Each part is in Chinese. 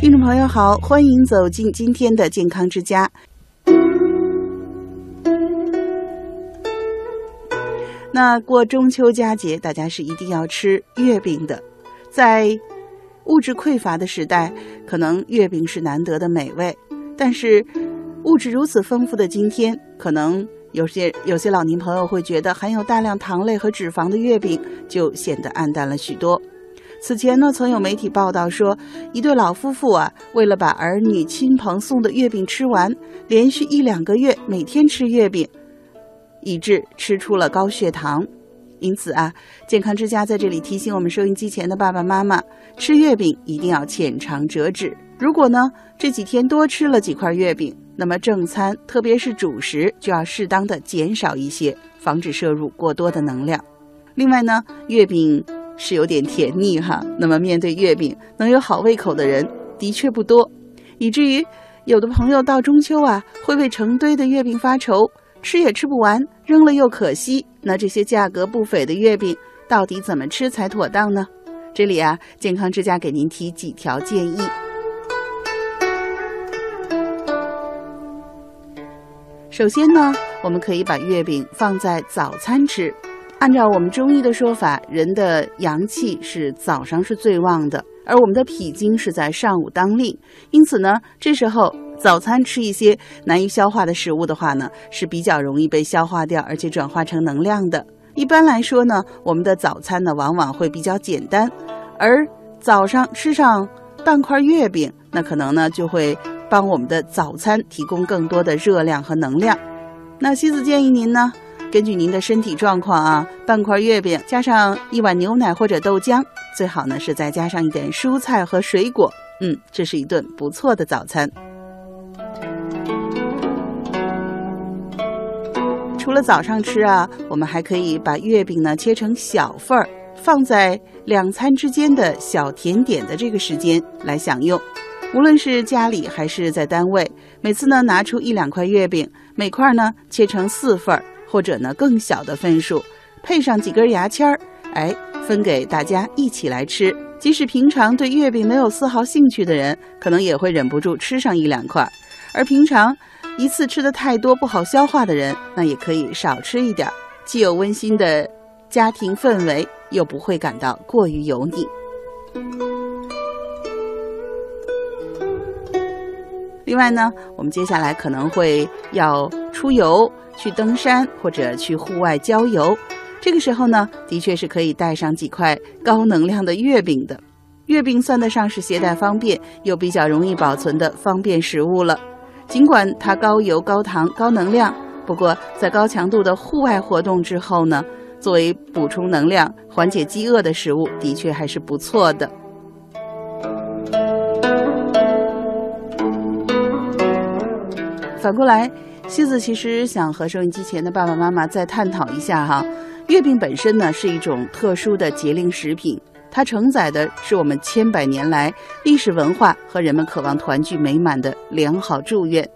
听众朋友好，欢迎走进今天的健康之家。那过中秋佳节，大家是一定要吃月饼的。在物质匮乏的时代，可能月饼是难得的美味，但是物质如此丰富的今天，可能有些有些老年朋友会觉得含有大量糖类和脂肪的月饼就显得暗淡了许多。此前呢，曾有媒体报道说，一对老夫妇啊，为了把儿女亲朋送的月饼吃完，连续一两个月每天吃月饼，以致吃出了高血糖。因此啊，健康之家在这里提醒我们收音机前的爸爸妈妈，吃月饼一定要浅尝辄止。如果呢这几天多吃了几块月饼，那么正餐特别是主食就要适当的减少一些，防止摄入过多的能量。另外呢，月饼。是有点甜腻哈，那么面对月饼，能有好胃口的人的确不多，以至于有的朋友到中秋啊，会为成堆的月饼发愁，吃也吃不完，扔了又可惜。那这些价格不菲的月饼，到底怎么吃才妥当呢？这里啊，健康之家给您提几条建议。首先呢，我们可以把月饼放在早餐吃。按照我们中医的说法，人的阳气是早上是最旺的，而我们的脾经是在上午当令。因此呢，这时候早餐吃一些难以消化的食物的话呢，是比较容易被消化掉，而且转化成能量的。一般来说呢，我们的早餐呢往往会比较简单，而早上吃上半块月饼，那可能呢就会帮我们的早餐提供更多的热量和能量。那西子建议您呢？根据您的身体状况啊，半块月饼加上一碗牛奶或者豆浆，最好呢是再加上一点蔬菜和水果。嗯，这是一顿不错的早餐。除了早上吃啊，我们还可以把月饼呢切成小份儿，放在两餐之间的小甜点的这个时间来享用。无论是家里还是在单位，每次呢拿出一两块月饼，每块呢切成四份儿。或者呢，更小的份数，配上几根牙签儿，哎，分给大家一起来吃。即使平常对月饼没有丝毫兴趣的人，可能也会忍不住吃上一两块。而平常一次吃的太多不好消化的人，那也可以少吃一点，既有温馨的家庭氛围，又不会感到过于油腻。另外呢，我们接下来可能会要出游。去登山或者去户外郊游，这个时候呢，的确是可以带上几块高能量的月饼的。月饼算得上是携带方便又比较容易保存的方便食物了。尽管它高油、高糖、高能量，不过在高强度的户外活动之后呢，作为补充能量、缓解饥饿的食物，的确还是不错的。反过来。西子其实想和收音机前的爸爸妈妈再探讨一下哈，月饼本身呢是一种特殊的节令食品，它承载的是我们千百年来历史文化和人们渴望团聚美满的良好祝愿。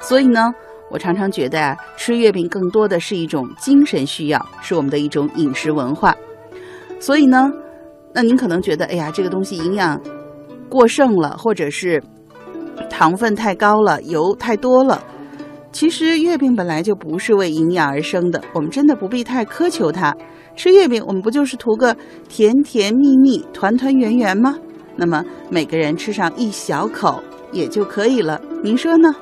所以呢，我常常觉得啊，吃月饼更多的是一种精神需要，是我们的一种饮食文化。所以呢，那您可能觉得，哎呀，这个东西营养过剩了，或者是糖分太高了，油太多了。其实月饼本来就不是为营养而生的，我们真的不必太苛求它。吃月饼，我们不就是图个甜甜蜜蜜、团团圆圆吗？那么每个人吃上一小口也就可以了，您说呢？